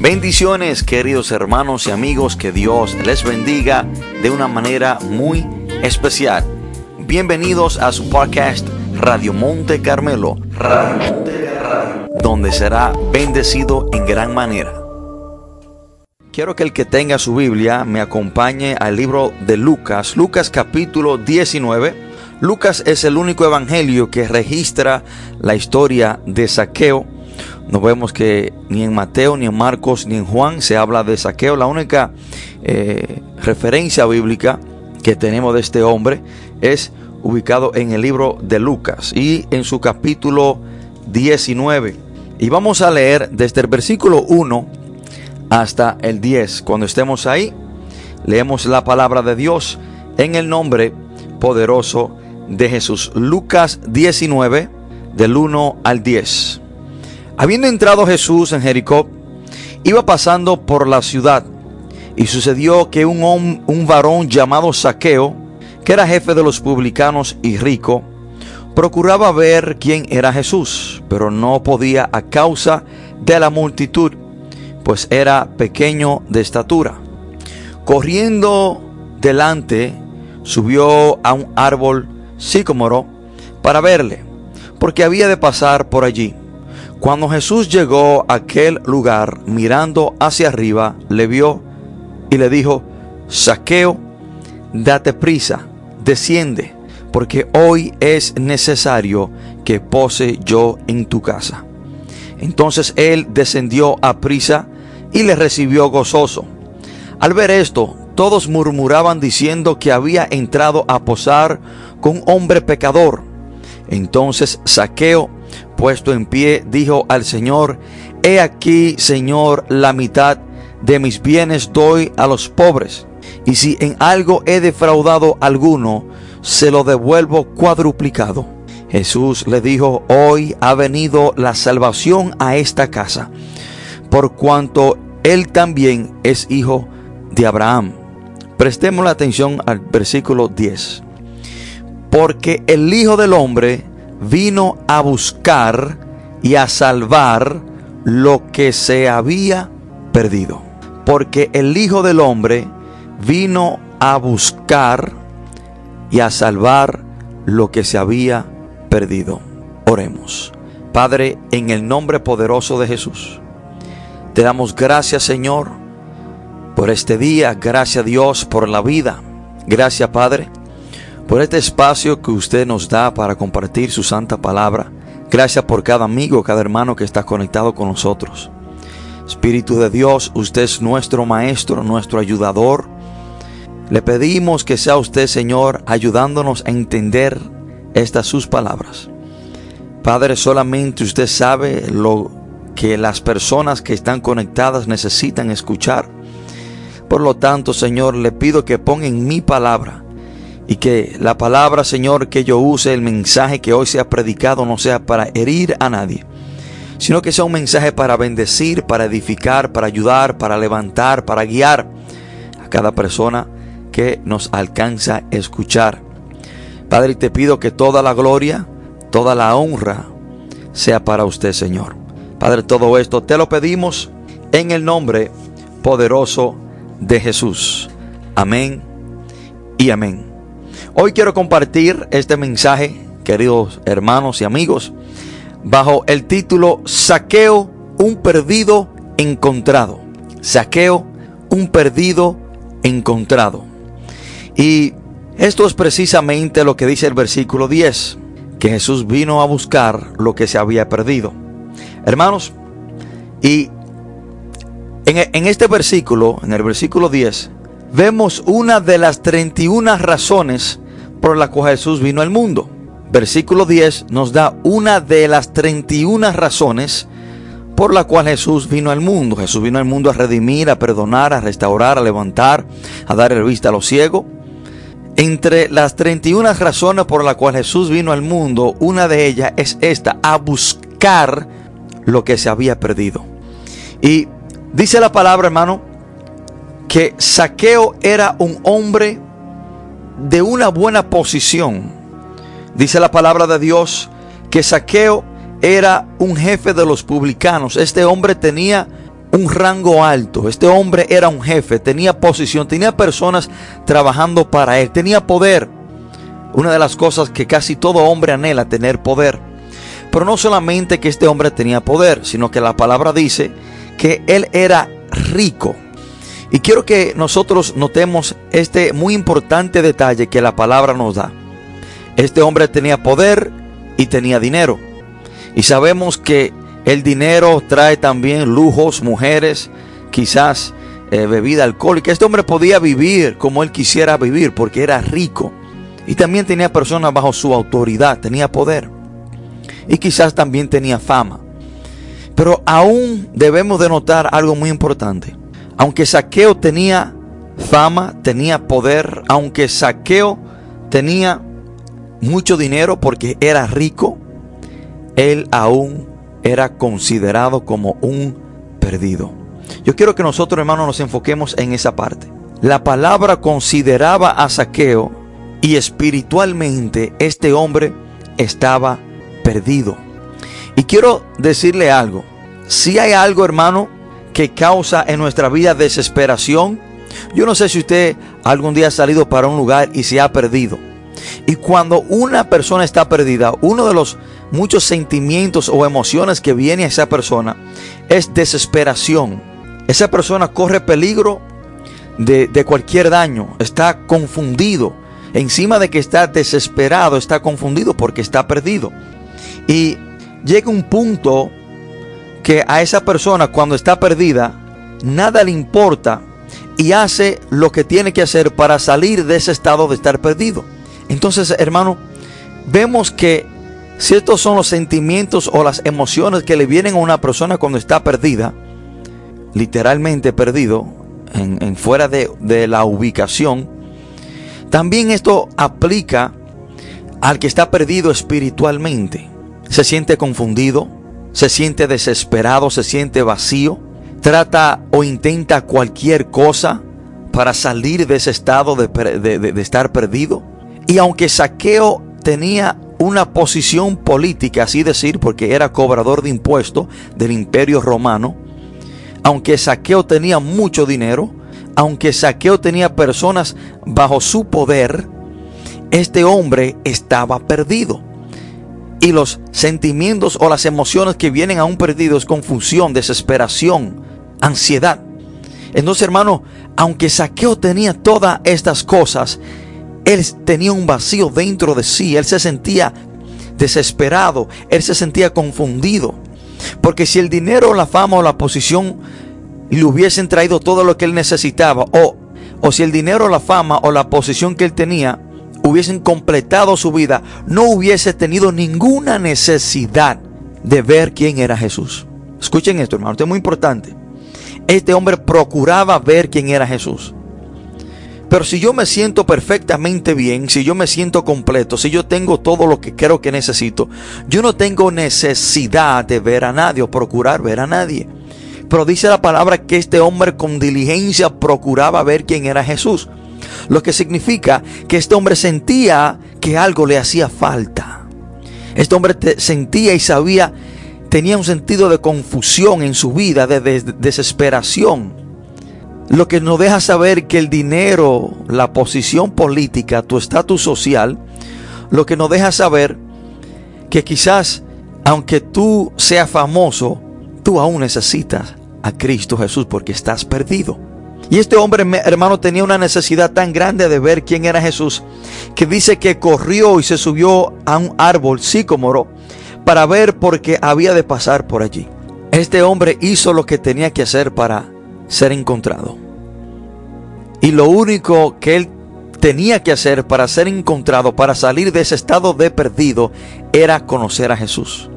Bendiciones queridos hermanos y amigos, que Dios les bendiga de una manera muy especial. Bienvenidos a su podcast Radio Monte Carmelo, donde será bendecido en gran manera. Quiero que el que tenga su Biblia me acompañe al libro de Lucas, Lucas capítulo 19. Lucas es el único evangelio que registra la historia de Saqueo no vemos que ni en Mateo, ni en Marcos, ni en Juan se habla de saqueo. La única eh, referencia bíblica que tenemos de este hombre es ubicado en el libro de Lucas y en su capítulo 19. Y vamos a leer desde el versículo 1 hasta el 10. Cuando estemos ahí, leemos la palabra de Dios en el nombre poderoso de Jesús. Lucas 19, del 1 al 10. Habiendo entrado Jesús en Jericó, iba pasando por la ciudad, y sucedió que un, un varón llamado Saqueo, que era jefe de los publicanos y rico, procuraba ver quién era Jesús, pero no podía a causa de la multitud, pues era pequeño de estatura. Corriendo delante, subió a un árbol sicómoro para verle, porque había de pasar por allí. Cuando Jesús llegó a aquel lugar, mirando hacia arriba, le vio y le dijo, Saqueo, date prisa, desciende, porque hoy es necesario que pose yo en tu casa. Entonces él descendió a prisa y le recibió gozoso. Al ver esto, todos murmuraban diciendo que había entrado a posar con hombre pecador. Entonces Saqueo puesto en pie, dijo al Señor, He aquí, Señor, la mitad de mis bienes doy a los pobres, y si en algo he defraudado alguno, se lo devuelvo cuadruplicado. Jesús le dijo, Hoy ha venido la salvación a esta casa, por cuanto él también es hijo de Abraham. Prestemos la atención al versículo 10. Porque el Hijo del Hombre vino a buscar y a salvar lo que se había perdido. Porque el Hijo del Hombre vino a buscar y a salvar lo que se había perdido. Oremos. Padre, en el nombre poderoso de Jesús, te damos gracias Señor por este día, gracias Dios por la vida, gracias Padre por este espacio que usted nos da para compartir su santa palabra. Gracias por cada amigo, cada hermano que está conectado con nosotros. Espíritu de Dios, usted es nuestro maestro, nuestro ayudador. Le pedimos que sea usted, Señor, ayudándonos a entender estas sus palabras. Padre, solamente usted sabe lo que las personas que están conectadas necesitan escuchar. Por lo tanto, Señor, le pido que ponga en mi palabra y que la palabra, Señor, que yo use, el mensaje que hoy sea predicado, no sea para herir a nadie, sino que sea un mensaje para bendecir, para edificar, para ayudar, para levantar, para guiar a cada persona que nos alcanza a escuchar. Padre, te pido que toda la gloria, toda la honra sea para usted, Señor. Padre, todo esto te lo pedimos en el nombre poderoso de Jesús. Amén y amén. Hoy quiero compartir este mensaje, queridos hermanos y amigos, bajo el título Saqueo, un perdido encontrado. Saqueo, un perdido encontrado. Y esto es precisamente lo que dice el versículo 10, que Jesús vino a buscar lo que se había perdido. Hermanos, y en, este versículo, en el versículo 10, vemos una de las 31 razones por la cual Jesús vino al mundo. Versículo 10 nos da una de las 31 razones por la cual Jesús vino al mundo. Jesús vino al mundo a redimir, a perdonar, a restaurar, a levantar, a dar el vista a los ciegos. Entre las 31 razones por las cuales Jesús vino al mundo, una de ellas es esta, a buscar lo que se había perdido. Y dice la palabra, hermano, que Saqueo era un hombre de una buena posición. Dice la palabra de Dios que Saqueo era un jefe de los publicanos. Este hombre tenía un rango alto. Este hombre era un jefe, tenía posición, tenía personas trabajando para él, tenía poder. Una de las cosas que casi todo hombre anhela, tener poder. Pero no solamente que este hombre tenía poder, sino que la palabra dice que él era rico. Y quiero que nosotros notemos este muy importante detalle que la palabra nos da. Este hombre tenía poder y tenía dinero. Y sabemos que el dinero trae también lujos, mujeres, quizás eh, bebida alcohólica. Este hombre podía vivir como él quisiera vivir porque era rico. Y también tenía personas bajo su autoridad, tenía poder. Y quizás también tenía fama. Pero aún debemos de notar algo muy importante. Aunque Saqueo tenía fama, tenía poder, aunque Saqueo tenía mucho dinero porque era rico, él aún era considerado como un perdido. Yo quiero que nosotros, hermanos, nos enfoquemos en esa parte. La palabra consideraba a Saqueo y espiritualmente este hombre estaba perdido. Y quiero decirle algo. Si hay algo, hermano, que causa en nuestra vida desesperación, yo no sé si usted algún día ha salido para un lugar y se ha perdido. Y cuando una persona está perdida, uno de los muchos sentimientos o emociones que viene a esa persona es desesperación. Esa persona corre peligro de, de cualquier daño, está confundido. Encima de que está desesperado, está confundido porque está perdido. Y llega un punto que a esa persona cuando está perdida, nada le importa y hace lo que tiene que hacer para salir de ese estado de estar perdido. Entonces, hermano, vemos que si estos son los sentimientos o las emociones que le vienen a una persona cuando está perdida, literalmente perdido, en, fuera de, de la ubicación, también esto aplica al que está perdido espiritualmente. Se siente confundido, se siente desesperado, se siente vacío, trata o intenta cualquier cosa para salir de ese estado de, estar perdido. Y aunque Saqueo tenía una posición política, así decir, porque era cobrador de impuestos del imperio romano, aunque Saqueo tenía mucho dinero, aunque Saqueo tenía personas bajo su poder, este hombre estaba perdido. Y los sentimientos o las emociones que vienen a un perdido es confusión, desesperación, ansiedad. Entonces, hermano, aunque Saqueo tenía todas estas cosas, él tenía un vacío dentro de sí, él se sentía desesperado, él se sentía confundido. Porque si el dinero, la fama o la posición le hubiesen traído todo lo que él necesitaba, o, o si el dinero, la fama o la posición que él tenía hubiesen completado su vida, no hubiese tenido ninguna necesidad de ver quién era Jesús. Escuchen esto, hermano, esto es muy importante. Este hombre procuraba ver quién era Jesús. Pero si yo me siento perfectamente bien, si yo me siento completo, si yo tengo todo lo que creo que necesito, yo no tengo necesidad de ver a nadie o procurar ver a nadie. Pero dice la palabra que este hombre con diligencia procuraba ver quién era Jesús. Lo que significa que este hombre sentía que algo le hacía falta. Este hombre sentía y sabía, tenía un sentido de confusión en su vida, de desesperación lo que nos deja saber que el dinero, la posición política, tu estatus social, lo que nos deja saber que quizás, aunque tú seas famoso, tú aún necesitas a Cristo Jesús porque estás perdido. Y este hombre, hermano, tenía una necesidad tan grande de ver quién era Jesús, que dice que corrió y se subió a un árbol sicómoro para ver por qué había de pasar por allí. Este hombre hizo lo que tenía que hacer para ser encontrado. Y lo único que él tenía que hacer para ser encontrado, para salir de ese estado de perdido, era conocer a Jesús.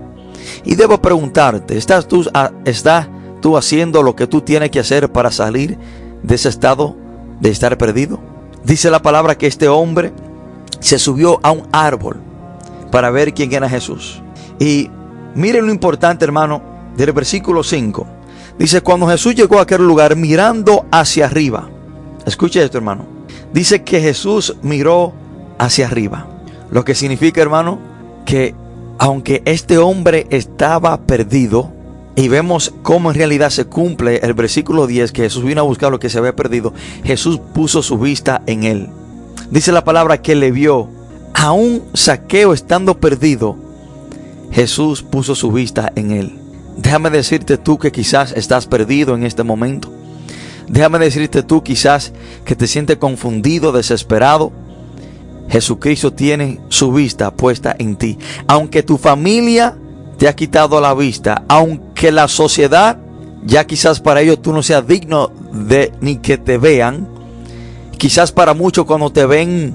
Y debo preguntarte, ¿estás tú, ¿estás tú haciendo lo que tú tienes que hacer para salir de ese estado de estar perdido? Dice la palabra que este hombre se subió a un árbol para ver quién era Jesús. Y miren lo importante, hermano, del versículo 5. Dice, cuando Jesús llegó a aquel lugar mirando hacia arriba, escuche esto hermano, dice que Jesús miró hacia arriba. Lo que significa hermano que aunque este hombre estaba perdido, y vemos cómo en realidad se cumple el versículo 10 que Jesús vino a buscar lo que se había perdido. Jesús puso su vista en él. Dice la palabra que le vio, aún saqueo estando perdido, Jesús puso su vista en él. Déjame decirte tú que quizás estás perdido en este momento. Déjame decirte tú quizás que te sientes confundido, desesperado. Jesucristo tiene su vista puesta en ti. Aunque tu familia te ha quitado la vista, aunque la sociedad ya quizás para ellos tú no seas digno de ni que te vean, quizás para muchos cuando te ven,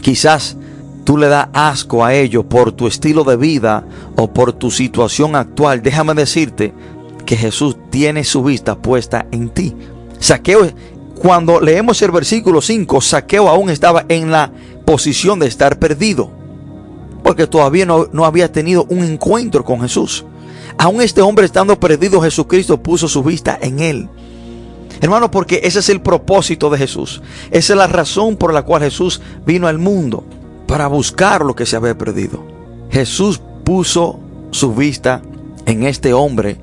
quizás tú le das asco a ellos por tu estilo de vida o por tu situación actual, déjame decirte que Jesús tiene su vista puesta en ti. Saqueo, cuando leemos el versículo 5, Saqueo aún estaba en la posición de estar perdido, porque todavía no, había tenido un encuentro con Jesús. Aún este hombre estando perdido, Jesucristo puso su vista en él. Hermano, porque ese es el propósito de Jesús. Esa es la razón por la cual Jesús vino al mundo para buscar lo que se había perdido. Jesús puso su vista en este hombre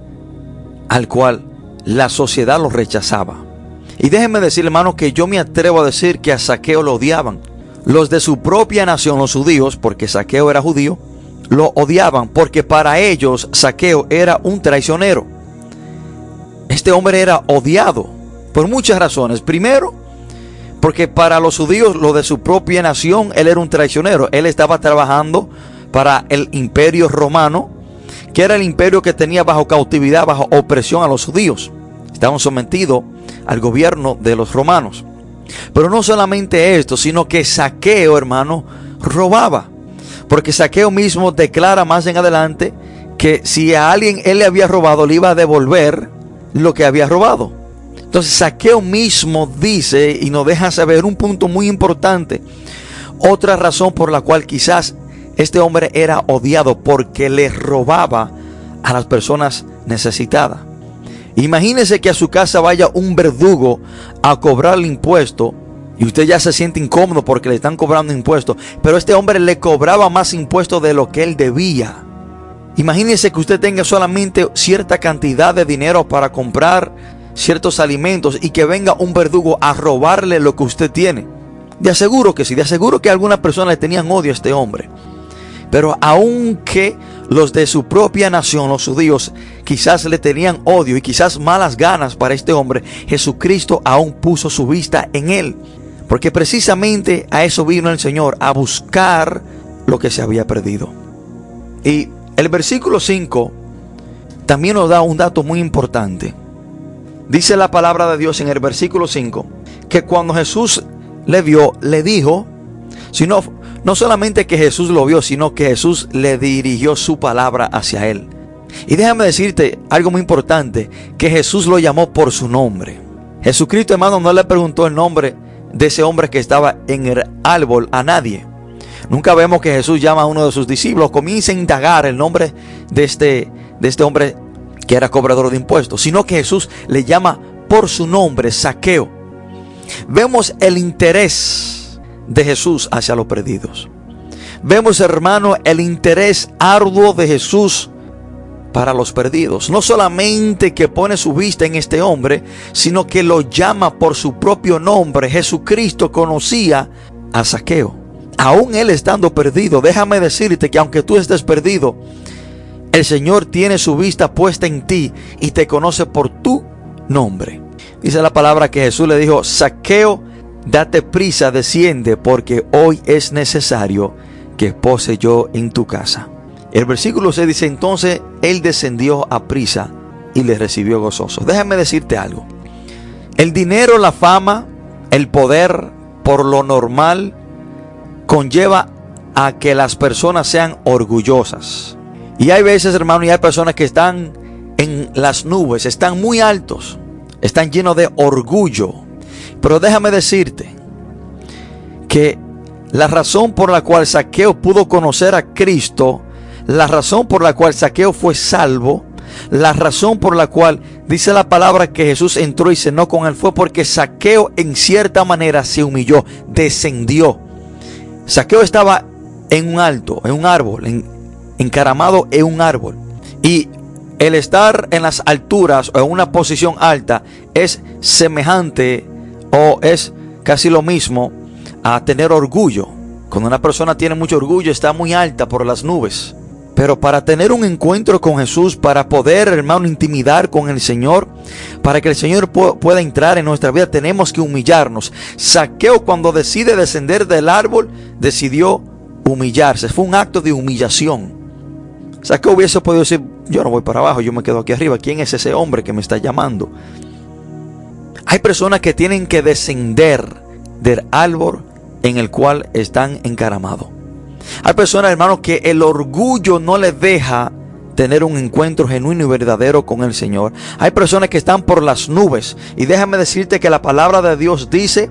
al cual la sociedad lo rechazaba. Y déjenme decir, hermano, que yo me atrevo a decir que a Saqueo lo odiaban. Los de su propia nación, los judíos, porque Saqueo era judío, lo odiaban porque para ellos Saqueo era un traicionero. Este hombre era odiado por muchas razones. Primero, porque para los judíos, lo de su propia nación, él era un traicionero. Él estaba trabajando para el imperio romano, que era el imperio que tenía bajo cautividad, bajo opresión a los judíos. Estaban sometidos al gobierno de los romanos. Pero no solamente esto, sino que Saqueo, hermano, robaba. Porque Saqueo mismo declara más en adelante que si a alguien él le había robado, le iba a devolver lo que había robado. Entonces Saqueo mismo dice y nos deja saber un punto muy importante. Otra razón por la cual quizás este hombre era odiado porque le robaba a las personas necesitadas. Imagínese que a su casa vaya un verdugo a cobrar el impuesto y usted ya se siente incómodo porque le están cobrando impuestos, pero este hombre le cobraba más impuestos de lo que él debía. Imagínese que usted tenga solamente cierta cantidad de dinero para comprar ciertos alimentos y que venga un verdugo a robarle lo que usted tiene. De aseguro que sí, de aseguro que algunas personas le tenían odio a este hombre. Pero aunque los de su propia nación, los judíos, quizás le tenían odio y quizás malas ganas para este hombre, Jesucristo aún puso su vista en él. Porque precisamente a eso vino el Señor, a buscar lo que se había perdido. Y el versículo 5 también nos da un dato muy importante. Dice la palabra de Dios en el versículo 5 que cuando Jesús le vio, le dijo, sino no solamente que Jesús lo vio, sino que Jesús le dirigió su palabra hacia él. Y déjame decirte algo muy importante, que Jesús lo llamó por su nombre. Jesucristo, hermano, no le preguntó el nombre de ese hombre que estaba en el árbol a nadie. Nunca vemos que Jesús llama a uno de sus discípulos, comienza a indagar el nombre de este, de este hombre que era cobrador de impuestos, sino que Jesús le llama por su nombre, saqueo. Vemos el interés de Jesús hacia los perdidos. Vemos, hermano, el interés arduo de Jesús para los perdidos. No solamente que pone su vista en este hombre, sino que lo llama por su propio nombre. Jesucristo conocía a Saqueo. Aún él estando perdido, déjame decirte que aunque tú estés perdido, el Señor tiene su vista puesta en ti y te conoce por tu nombre. Dice la palabra que Jesús le dijo, saqueo, date prisa, desciende, porque hoy es necesario que pose yo en tu casa. El versículo 6 dice, entonces él descendió a prisa y le recibió gozoso. Déjame decirte algo. El dinero, la fama, el poder, por lo normal, conlleva a que las personas sean orgullosas. Y hay veces, hermano, y hay personas que están en las nubes, están muy altos, están llenos de orgullo. Pero déjame decirte que la razón por la cual Saqueo pudo conocer a Cristo, la razón por la cual Saqueo fue salvo, la razón por la cual dice la palabra que Jesús entró y cenó con él fue porque Saqueo en cierta manera se humilló, descendió. Saqueo estaba en un alto, en un árbol, en, encaramado en un árbol. Y el estar en las alturas o en una posición alta es semejante o es casi lo mismo a tener orgullo. Cuando una persona tiene mucho orgullo está muy alta por las nubes. Pero para tener un encuentro con Jesús, para poder, hermano, intimidar con el Señor, para que el Señor pueda entrar en nuestra vida, tenemos que humillarnos. Saqueo cuando decide descender del árbol, decidió humillarse. Fue un acto de humillación. Saqueo hubiese podido decir, yo no voy para abajo, yo me quedo aquí arriba. ¿Quién es ese hombre que me está llamando? Hay personas que tienen que descender del árbol en el cual están encaramados. Hay personas, hermanos, que el orgullo no les deja tener un encuentro genuino y verdadero con el Señor. Hay personas que están por las nubes. Y déjame decirte que la palabra de Dios dice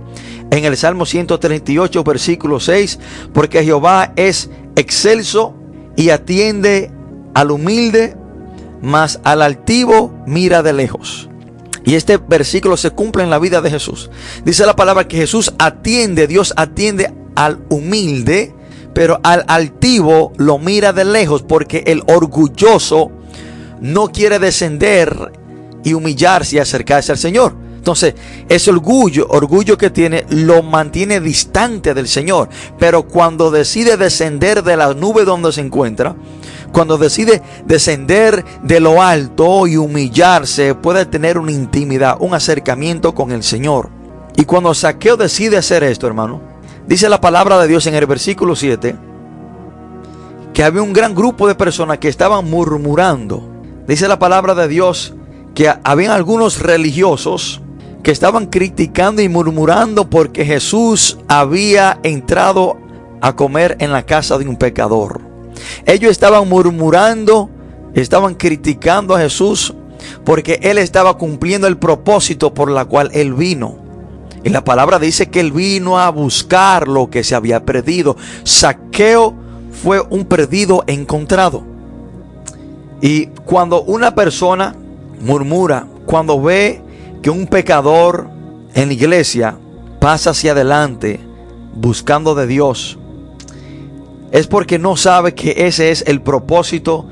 en el Salmo 138, versículo 6, porque Jehová es excelso y atiende al humilde, mas al altivo mira de lejos. Y este versículo se cumple en la vida de Jesús. Dice la palabra que Jesús atiende, Dios atiende al humilde, pero al altivo lo mira de lejos porque el orgulloso no quiere descender y humillarse y acercarse al Señor. Entonces, ese orgullo, orgullo que tiene, lo mantiene distante del Señor. Pero cuando decide descender de la nube donde se encuentra, cuando decide descender de lo alto y humillarse, puede tener una intimidad, un acercamiento con el Señor. Y cuando Saqueo decide hacer esto, hermano, dice la palabra de Dios en el versículo 7, que había un gran grupo de personas que estaban murmurando. Dice la palabra de Dios que había algunos religiosos que estaban criticando y murmurando porque Jesús había entrado a comer en la casa de un pecador. Ellos estaban murmurando, estaban criticando a Jesús porque él estaba cumpliendo el propósito por la cual él vino. Y la palabra dice que él vino a buscar lo que se había perdido. Saqueo fue un perdido encontrado. Y cuando una persona murmura, cuando ve que un pecador en la iglesia pasa hacia adelante buscando de Dios, es porque no sabe que ese es el propósito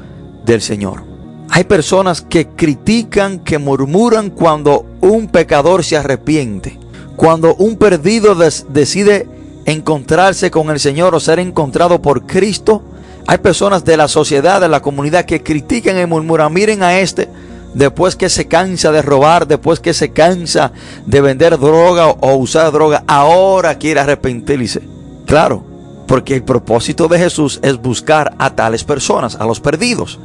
del Señor. Hay personas que critican, que murmuran cuando un pecador se arrepiente, cuando un perdido decide encontrarse con el Señor o ser encontrado por Cristo. Hay personas de la sociedad, de la comunidad que critican y murmuran, miren a este, después que se cansa de robar, después que se cansa de vender droga o usar droga, ahora quiere arrepentirse. Claro, porque el propósito de Jesús es buscar a tales personas, a los perdidos.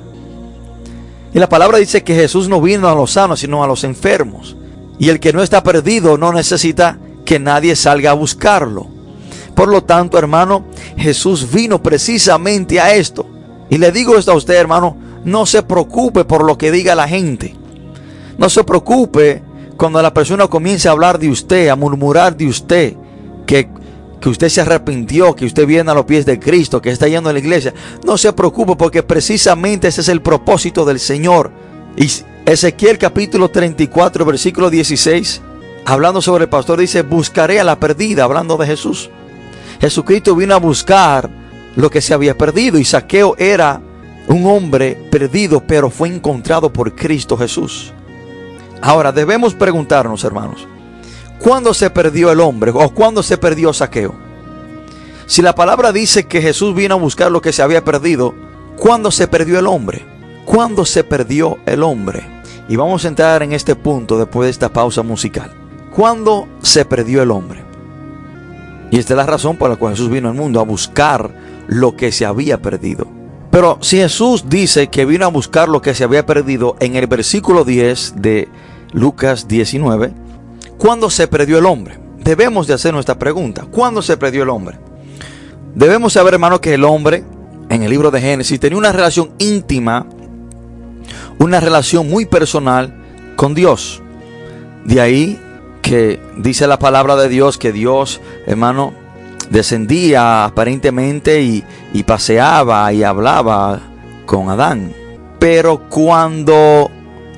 Y la palabra dice que Jesús no vino a los sanos, sino a los enfermos. Y el que no está perdido no necesita que nadie salga a buscarlo. Por lo tanto, hermano, Jesús vino precisamente a esto. Y le digo esto a usted, hermano, no se preocupe por lo que diga la gente. No se preocupe cuando la persona comience a hablar de usted, a murmurar de usted, que que usted se arrepintió, que usted viene a los pies de Cristo, que está yendo a la iglesia, no se preocupe porque precisamente ese es el propósito del Señor. Y Ezequiel capítulo 34, versículo 16, hablando sobre el pastor, dice, buscaré a la perdida, hablando de Jesús. Jesucristo vino a buscar lo que se había perdido y Saqueo era un hombre perdido, pero fue encontrado por Cristo Jesús. Ahora debemos preguntarnos, hermanos, ¿Cuándo se perdió el hombre o cuándo se perdió Saqueo? Si la palabra dice que Jesús vino a buscar lo que se había perdido, ¿cuándo se perdió el hombre? ¿Cuándo se perdió el hombre? Y vamos a entrar en este punto después de esta pausa musical. ¿Cuándo se perdió el hombre? Y esta es la razón por la cual Jesús vino al mundo, a buscar lo que se había perdido. Pero si Jesús dice que vino a buscar lo que se había perdido en el versículo 10 de Lucas 19, ¿Cuándo se perdió el hombre? Debemos de hacer nuestra pregunta. ¿Cuándo se perdió el hombre? Debemos saber, hermano, que el hombre en el libro de Génesis tenía una relación íntima, una relación muy personal con Dios. De ahí que dice la palabra de Dios que Dios, hermano, descendía aparentemente y, y paseaba y hablaba con Adán. Pero cuando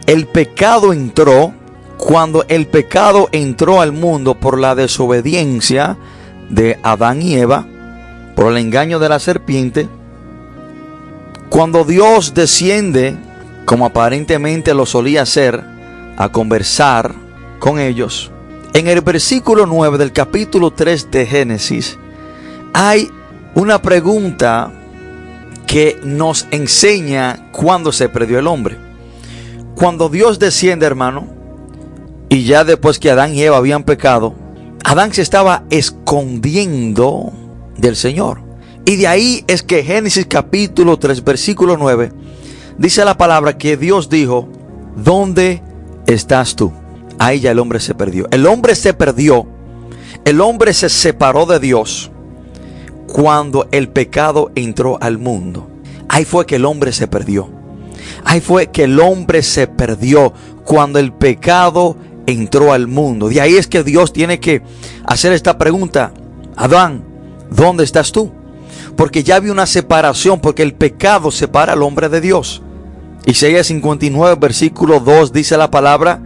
el pecado entró, cuando el pecado entró al mundo por la desobediencia de Adán y Eva, por el engaño de la serpiente, cuando Dios desciende como aparentemente lo solía hacer, a conversar con ellos, en el versículo 9 del capítulo 3 de Génesis hay una pregunta que nos enseña cuándo se perdió el hombre. Cuando Dios desciende, hermano, y ya después que Adán y Eva habían pecado, Adán se estaba escondiendo del Señor. Y de ahí es que Génesis capítulo 3, versículo 9, dice la palabra que Dios dijo, ¿dónde estás tú? Ahí ya el hombre se perdió. El hombre se perdió. El hombre se separó de Dios cuando el pecado entró al mundo. Ahí fue que el hombre se perdió. Ahí fue que el hombre se perdió cuando el pecado entró al mundo. De ahí es que Dios tiene que hacer esta pregunta. Adán, ¿dónde estás tú? Porque ya había una separación, porque el pecado separa al hombre de Dios. Isaías 59, versículo 2 dice la palabra,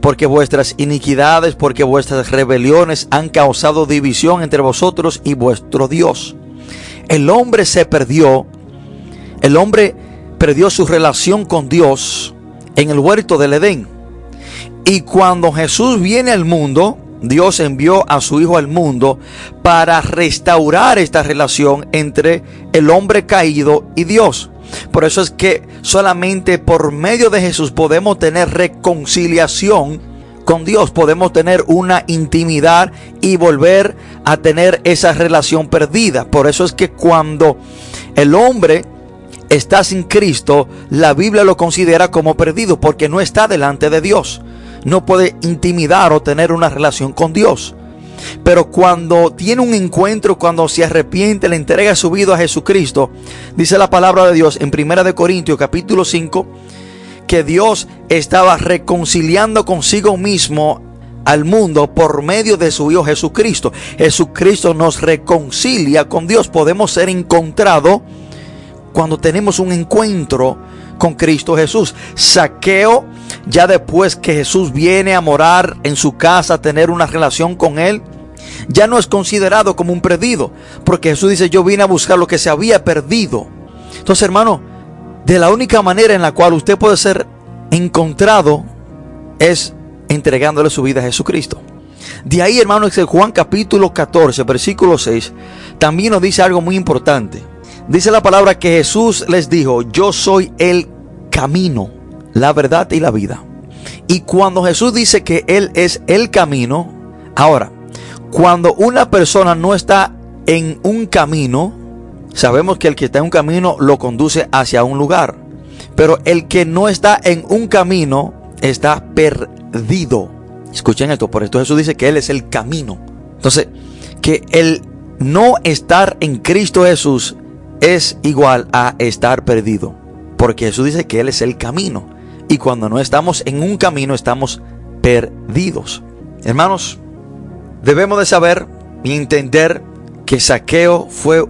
porque vuestras iniquidades, porque vuestras rebeliones han causado división entre vosotros y vuestro Dios. El hombre se perdió, el hombre perdió su relación con Dios en el huerto del Edén. Y cuando Jesús viene al mundo, Dios envió a su Hijo al mundo para restaurar esta relación entre el hombre caído y Dios. Por eso es que solamente por medio de Jesús podemos tener reconciliación con Dios, podemos tener una intimidad y volver a tener esa relación perdida. Por eso es que cuando el hombre está sin Cristo, la Biblia lo considera como perdido porque no está delante de Dios. No puede intimidar o tener una relación con Dios. Pero cuando tiene un encuentro, cuando se arrepiente, le entrega su vida a Jesucristo, dice la palabra de Dios en 1 Corintios capítulo 5, que Dios estaba reconciliando consigo mismo al mundo por medio de su Hijo Jesucristo. Jesucristo nos reconcilia con Dios. Podemos ser encontrados cuando tenemos un encuentro con Cristo Jesús. Saqueo, ya después que Jesús viene a morar en su casa, a tener una relación con Él, ya no es considerado como un perdido, porque Jesús dice, yo vine a buscar lo que se había perdido. Entonces, hermano, de la única manera en la cual usted puede ser encontrado es entregándole su vida a Jesucristo. De ahí, hermano, es Juan capítulo 14, versículo 6, también nos dice algo muy importante. Dice la palabra que Jesús les dijo, yo soy el camino, la verdad y la vida. Y cuando Jesús dice que Él es el camino, ahora, cuando una persona no está en un camino, sabemos que el que está en un camino lo conduce hacia un lugar. Pero el que no está en un camino está perdido. Escuchen esto, por esto Jesús dice que Él es el camino. Entonces, que el no estar en Cristo Jesús es igual a estar perdido. Porque Jesús dice que Él es el camino. Y cuando no estamos en un camino, estamos perdidos. Hermanos, Debemos de saber y entender que Saqueo fue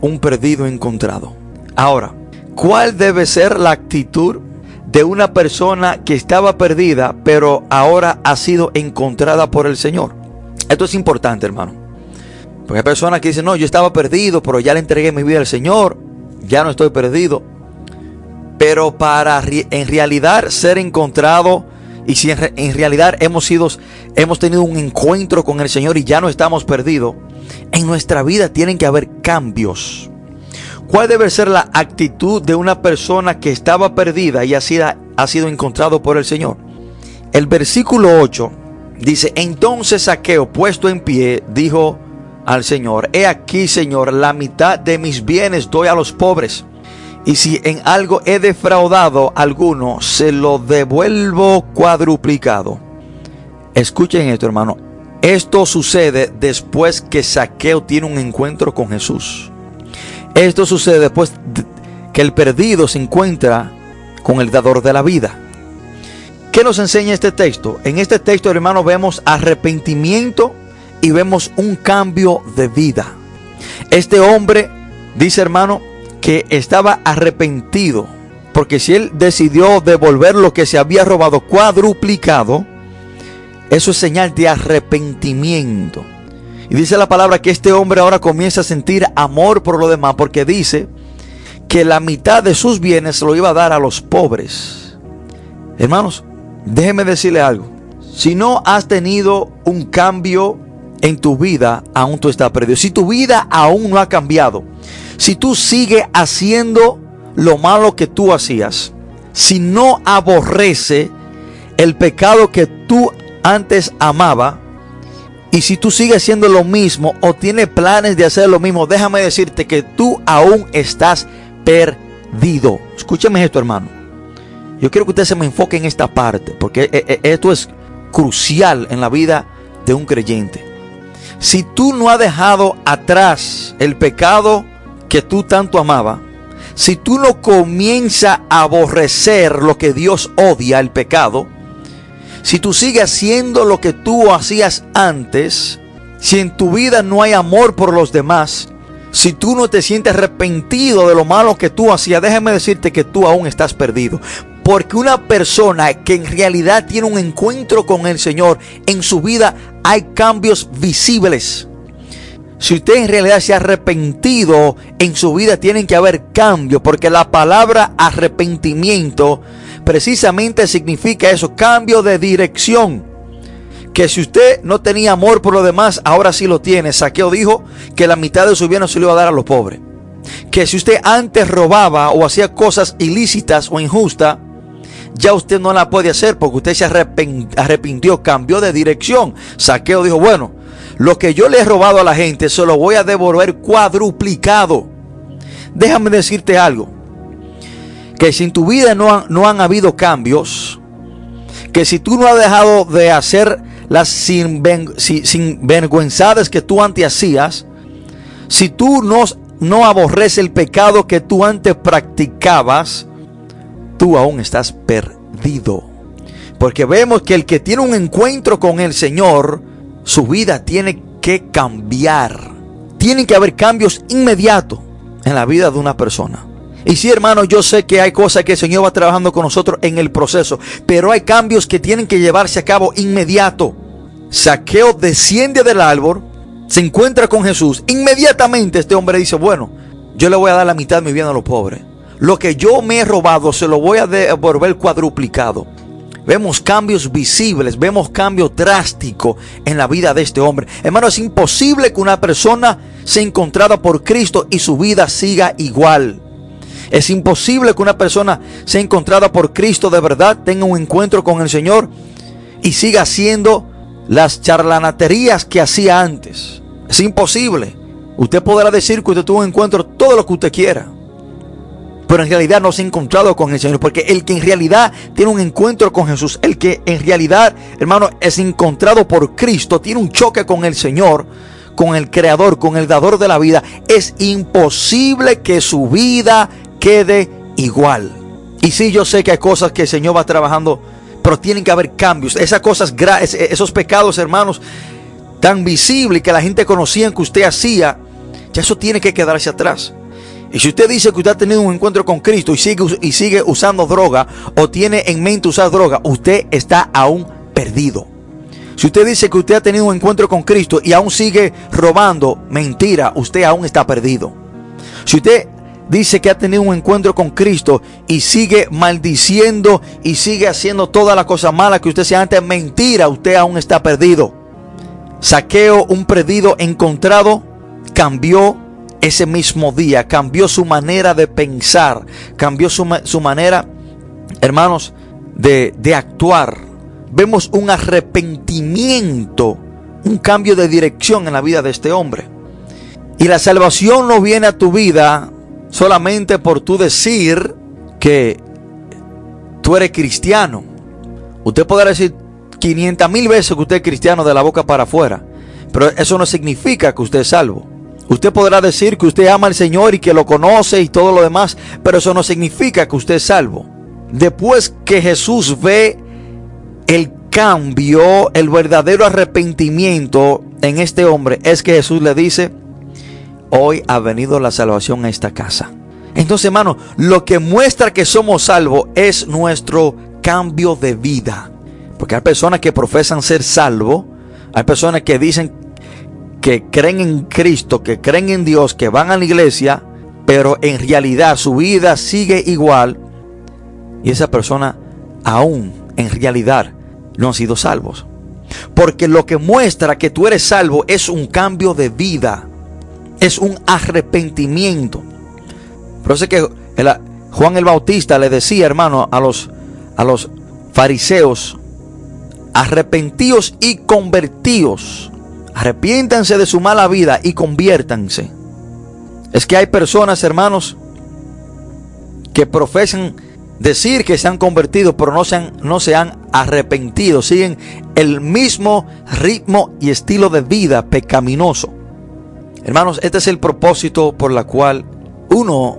un perdido encontrado. Ahora, ¿cuál debe ser la actitud de una persona que estaba perdida, pero ahora ha sido encontrada por el Señor? Esto es importante, hermano. Hay personas que dicen, no, yo estaba perdido, pero ya le entregué mi vida al Señor, ya no estoy perdido. Pero para en realidad ser encontrado y si en, realidad hemos, sido, hemos tenido un encuentro con el Señor y ya no estamos perdidos, en nuestra vida tienen que haber cambios. ¿Cuál debe ser la actitud de una persona que estaba perdida y ha sido, ha sido encontrado por el Señor? El versículo 8 dice, entonces Saqueo, puesto en pie, dijo al Señor, he aquí Señor, la mitad de mis bienes doy a los pobres y si en algo he defraudado a alguno, se lo devuelvo cuadruplicado. Escuchen esto, hermano. Esto sucede después que Saqueo tiene un encuentro con Jesús. Esto sucede después que el perdido se encuentra con el dador de la vida. ¿Qué nos enseña este texto? En este texto, hermano, vemos arrepentimiento y vemos un cambio de vida. Este hombre, dice hermano, que estaba arrepentido, porque si él decidió devolver lo que se había robado cuadruplicado, eso es señal de arrepentimiento. Y dice la palabra que este hombre ahora comienza a sentir amor por lo demás, porque dice que la mitad de sus bienes lo iba a dar a los pobres. Hermanos, déjeme decirle algo. Si no has tenido un cambio en tu vida, aún tú estás perdido. Si tu vida aún no ha cambiado, si tú sigues haciendo lo malo que tú hacías, si no aborrece el pecado que tú antes amaba, y si tú sigues haciendo lo mismo o tienes planes de hacer lo mismo, déjame decirte que tú aún estás perdido. Escúchame esto, hermano. Yo quiero que usted se me enfoque en esta parte, porque e, e, esto es crucial en la vida de un creyente. Si tú no has dejado atrás el pecado que tú tanto amaba, si tú no comienzas a aborrecer lo que Dios odia, el pecado, si tú sigues haciendo lo que tú hacías antes, si en tu vida no hay amor por los demás, si tú no te sientes arrepentido de lo malo que tú hacías, déjame decirte que tú aún estás perdido. Porque una persona que en realidad tiene un encuentro con el Señor, en su vida hay cambios visibles. Si usted en realidad se ha arrepentido, en su vida tienen que haber cambios, porque la palabra arrepentimiento precisamente significa eso, cambio de dirección. Que si usted no tenía amor por lo demás, ahora sí lo tiene. Saqueo dijo que la mitad de su bien no se lo iba a dar a los pobres. Que si usted antes robaba o hacía cosas ilícitas o injustas, ya usted no la puede hacer porque usted se arrepintió, cambió de dirección. Saqueo dijo, bueno, lo que yo le he robado a la gente se lo voy a devolver cuadruplicado. Déjame decirte algo que si en tu vida no, no han habido cambios, que si tú no has dejado de hacer las sinvergüenzadas que tú antes hacías, si tú no, no aborreces el pecado que tú antes practicabas, tú aún estás perdido. Porque vemos que el que tiene un encuentro con el Señor, su vida tiene que cambiar. Tienen que haber cambios inmediatos en la vida de una persona. Y sí, hermano, yo sé que hay cosas que el Señor va trabajando con nosotros en el proceso, pero hay cambios que tienen que llevarse a cabo inmediato. Saqueo desciende del árbol, se encuentra con Jesús. Inmediatamente este hombre dice, bueno, yo le voy a dar la mitad de mi bien a los pobres. Lo que yo me he robado se lo voy a devolver cuadruplicado. Vemos cambios visibles, vemos cambios drásticos en la vida de este hombre. Hermano, es imposible que una persona sea encontrada por Cristo y su vida siga igual. Es imposible que una persona sea encontrada por Cristo de verdad, tenga un encuentro con el Señor y siga haciendo las charlanaterías que hacía antes. Es imposible. Usted podrá decir que usted tuvo un encuentro todo lo que usted quiera. Pero en realidad no se ha encontrado con el Señor. Porque el que en realidad tiene un encuentro con Jesús, el que en realidad, hermano, es encontrado por Cristo, tiene un choque con el Señor, con el Creador, con el Dador de la vida, es imposible que su vida quede igual. Y sí, yo sé que hay cosas que el Señor va trabajando, pero tienen que haber cambios. Esas cosas, esos pecados, hermanos, tan visibles que la gente conocía que usted hacía, ya eso tiene que quedarse atrás. Y si usted dice que usted ha tenido un encuentro con Cristo y sigue, y sigue usando droga o tiene en mente usar droga, usted está aún perdido. Si usted dice que usted ha tenido un encuentro con Cristo y aún sigue robando, mentira, usted aún está perdido. Si usted dice que ha tenido un encuentro con Cristo y sigue maldiciendo y sigue haciendo todas las cosas malas que usted se antes, mentira, usted aún está perdido. Saqueo, un perdido encontrado, cambió ese mismo día, cambió su manera de pensar, cambió su, su manera, hermanos, de, de actuar. Vemos un arrepentimiento, un cambio de dirección en la vida de este hombre. Y la salvación no viene a tu vida solamente por tú decir que tú eres cristiano. Usted podrá decir 500 mil veces que usted es cristiano de la boca para afuera, pero eso no significa que usted es salvo. Usted podrá decir que usted ama al Señor y que lo conoce y todo lo demás, pero eso no significa que usted es salvo. Después que Jesús ve el cambio, el verdadero arrepentimiento en este hombre, es que Jesús le dice, hoy ha venido la salvación a esta casa. Entonces, hermano, lo que muestra que somos salvos es nuestro cambio de vida. Porque hay personas que profesan ser salvos, hay personas que dicen que creen en Cristo, que creen en Dios, que van a la iglesia, pero en realidad su vida sigue igual y esa persona aún en realidad no han sido salvos. Porque lo que muestra que tú eres salvo es un cambio de vida, es un arrepentimiento. Por eso es que Juan el Bautista le decía, hermano, a los, a los fariseos, arrepentíos y convertíos. Arrepiéntanse de su mala vida y conviértanse. Es que hay personas, hermanos, que profesan decir que se han convertido, pero no se han, no se han arrepentido. Siguen el mismo ritmo y estilo de vida pecaminoso. Hermanos, este es el propósito por la cual uno,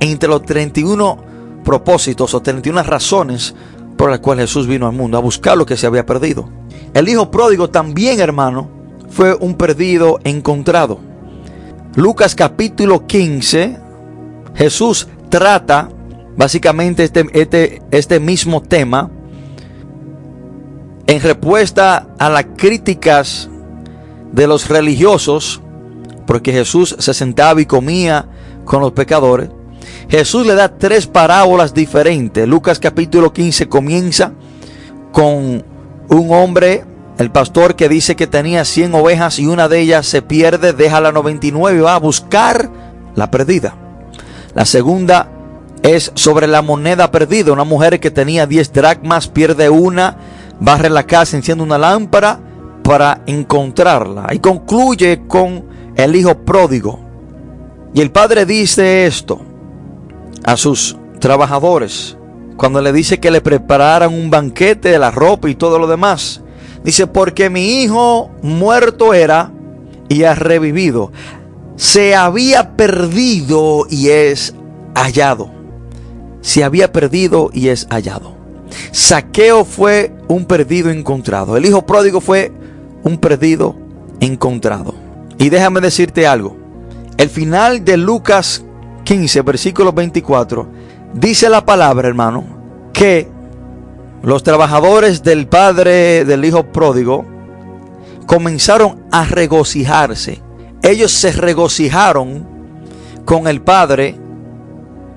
entre los 31 propósitos o 31 razones por las cuales Jesús vino al mundo, a buscar lo que se había perdido. El hijo pródigo también, hermano, fue un perdido encontrado. Lucas capítulo 15, Jesús trata básicamente este, este, este mismo tema en respuesta a las críticas de los religiosos, porque Jesús se sentaba y comía con los pecadores. Jesús le da tres parábolas diferentes. Lucas capítulo 15 comienza con un hombre, el pastor que dice que tenía 100 ovejas y una de ellas se pierde, deja la 99 y va a buscar la perdida. La segunda es sobre la moneda perdida. Una mujer que tenía 10 dracmas pierde una, barre la casa, enciende una lámpara para encontrarla. Y concluye con el hijo pródigo. Y el padre dice esto a sus trabajadores cuando le dice que le prepararan un banquete de la ropa y todo lo demás. Dice, porque mi hijo muerto era y ha revivido. Se había perdido y es hallado se había perdido y es hallado. Saqueo fue un perdido encontrado. El hijo pródigo fue un perdido encontrado. Y déjame decirte algo. El final de Lucas 15, versículo 24, dice la palabra, hermano, que los trabajadores del padre del hijo pródigo comenzaron a regocijarse. Ellos se regocijaron con el padre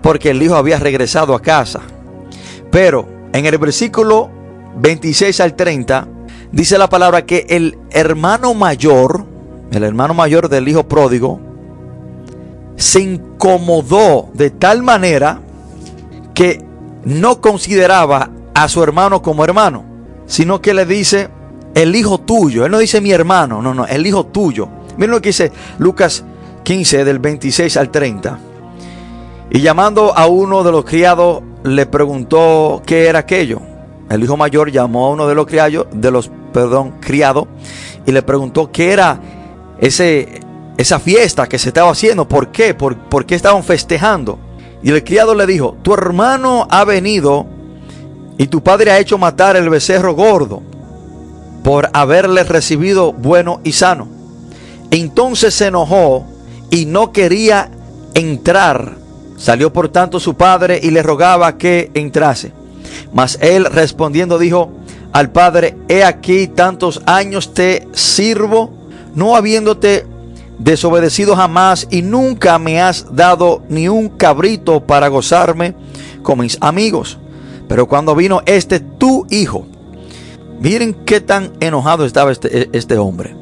porque el hijo había regresado a casa. Pero en el versículo 26 al 30 dice la palabra que el hermano mayor, el hermano mayor del hijo pródigo, se incomodó de tal manera que no consideraba a su hermano como hermano, sino que le dice el hijo tuyo. Él no dice mi hermano, no, no, el hijo tuyo. Miren lo que dice Lucas 15 del 26 al 30. Y llamando a uno de los criados, le preguntó qué era aquello. El hijo mayor llamó a uno de los criados, de los, perdón, criados, y le preguntó qué era ese, esa fiesta que se estaba haciendo, por qué, por, por qué estaban festejando. Y el criado le dijo, tu hermano ha venido y tu padre ha hecho matar el becerro gordo por haberle recibido bueno y sano. Entonces se enojó y no quería entrar Salió por tanto su padre y le rogaba que entrase. Mas él respondiendo dijo al padre, he aquí tantos años te sirvo, no habiéndote desobedecido jamás y nunca me has dado ni un cabrito para gozarme con mis amigos. Pero cuando vino este tu hijo, miren qué tan enojado estaba este, este hombre.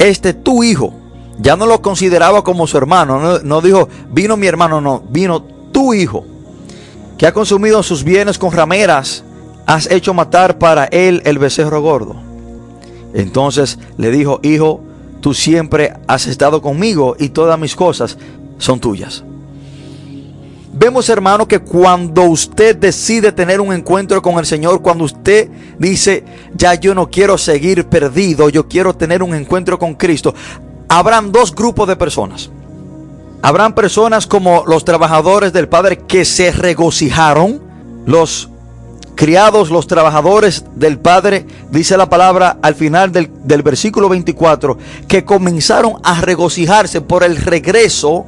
Este tu hijo ya no lo consideraba como su hermano. No, dijo, vino mi hermano, no, vino tu hijo, que ha consumido sus bienes con rameras, has hecho matar para él el becerro gordo. Entonces le dijo, hijo, tú siempre has estado conmigo y todas mis cosas son tuyas. Vemos, hermano, que cuando usted decide tener un encuentro con el Señor, cuando usted dice, ya yo no quiero seguir perdido, yo quiero tener un encuentro con Cristo, habrán dos grupos de personas. Habrán personas como los trabajadores del Padre que se regocijaron, los criados, los trabajadores del Padre, dice la palabra al final del, del, versículo 24, que comenzaron a regocijarse por el regreso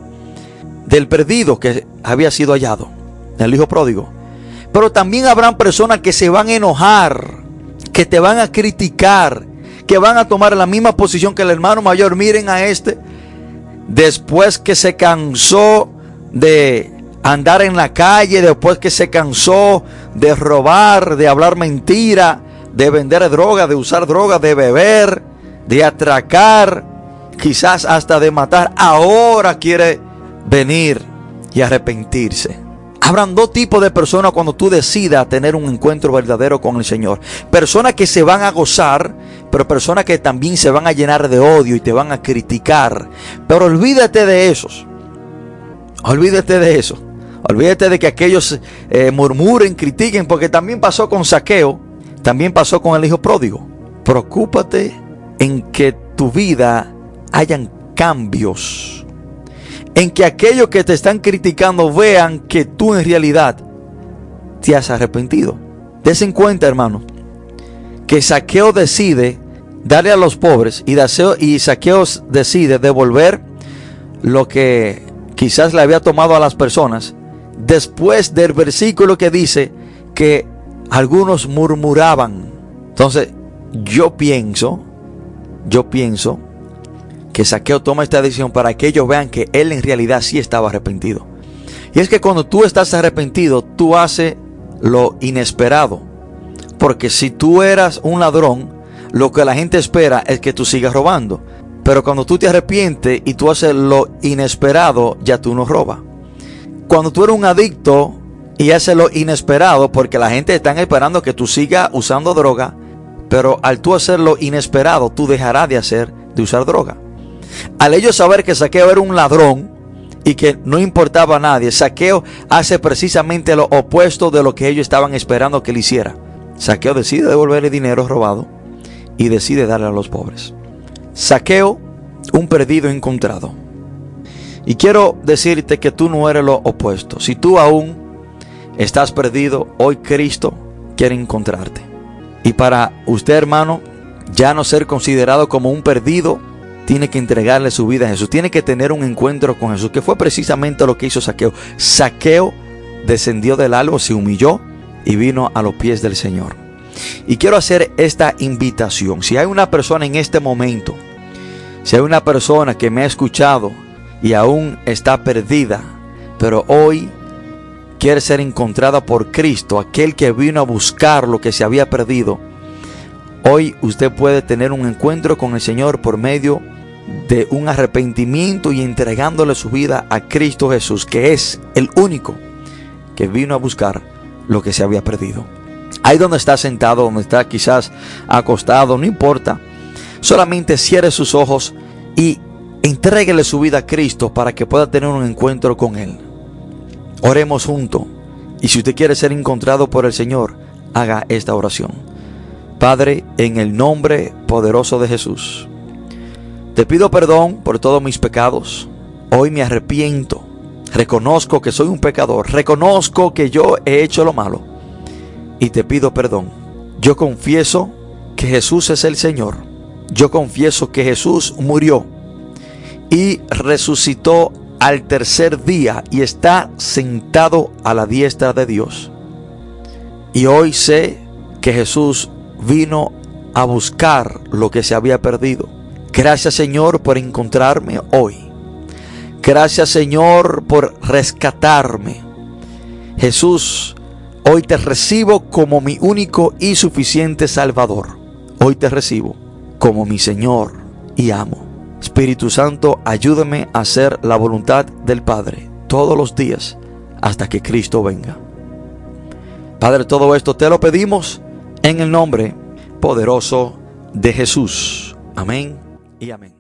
del perdido que había sido hallado, el hijo pródigo. Pero también habrán personas que se van a enojar, que te van a criticar, que van a tomar la misma posición que el hermano mayor. Miren a este, después que se cansó de andar en la calle después que se cansó de robar, de hablar mentira, de vender droga, de usar droga, de beber, de atracar, quizás hasta de matar, ahora quiere venir y arrepentirse. Habrán dos tipos de personas cuando tú decidas tener un encuentro verdadero con el Señor. Personas que se van a gozar, pero personas que también se van a llenar de odio y te van a criticar. Pero olvídate de esos. Olvídate de eso. Olvídate de que aquellos eh, murmuren, critiquen, porque también pasó con Saqueo, también pasó con el hijo pródigo. Preocúpate en que tu vida hayan cambios. En que aquellos que te están criticando vean que tú en realidad te has arrepentido. Des en cuenta, hermano, que Saqueo decide darle a los pobres y, y Saqueo decide devolver lo que quizás le había tomado a las personas después del versículo que dice que algunos murmuraban. Entonces, yo pienso, yo pienso que Saqueo toma esta decisión para que ellos vean que él en realidad sí estaba arrepentido. Y es que cuando tú estás arrepentido, tú haces lo inesperado. Porque si tú eras un ladrón, lo que la gente espera es que tú sigas robando. Pero cuando tú te arrepientes y tú haces lo inesperado, ya tú no robas cuando tú eres un adicto y haces lo inesperado, porque la gente está esperando que tú sigas usando droga, pero al tú hacer lo inesperado, tú dejarás de hacer, de usar droga. Al ellos saber que Saqueo era un ladrón y que no importaba a nadie, Saqueo hace precisamente lo opuesto de lo que ellos estaban esperando que él hiciera. Saqueo decide devolverle dinero robado y decide darle a los pobres. Saqueo, un perdido encontrado. Y quiero decirte que tú no eres lo opuesto. Si tú aún estás perdido, hoy Cristo quiere encontrarte. Y para usted, hermano, ya no ser considerado como un perdido, tiene que entregarle su vida a Jesús. Tiene que tener un encuentro con Jesús, que fue precisamente lo que hizo Saqueo. Saqueo descendió del albo, se humilló y vino a los pies del Señor. Y quiero hacer esta invitación. Si hay una persona en este momento, si hay una persona que me ha escuchado, y aún está perdida, pero hoy quiere ser encontrada por Cristo, aquel que vino a buscar lo que se había perdido. Hoy usted puede tener un encuentro con el Señor por medio de un arrepentimiento y entregándole su vida a Cristo Jesús, que es el único que vino a buscar lo que se había perdido. Ahí donde está sentado, donde está quizás acostado, no importa. Solamente cierre sus ojos y Entréguele su vida a Cristo para que pueda tener un encuentro con Él. Oremos juntos. Y si usted quiere ser encontrado por el Señor, haga esta oración. Padre, en el nombre poderoso de Jesús, te pido perdón por todos mis pecados. Hoy me arrepiento. Reconozco que soy un pecador. Reconozco que yo he hecho lo malo. Y te pido perdón. Yo confieso que Jesús es el Señor. Yo confieso que Jesús murió y resucitó al tercer día y está sentado a la diestra de Dios. Y hoy sé que Jesús vino a buscar lo que se había perdido. Gracias Señor por encontrarme hoy. Gracias Señor por rescatarme. Jesús, hoy te recibo como mi único y suficiente Salvador. Hoy te recibo como mi Señor y amo. Espíritu Santo, ayúdame a hacer la voluntad del Padre todos los días hasta que Cristo venga. Padre, todo esto te lo pedimos en el nombre poderoso de Jesús. Amén y amén.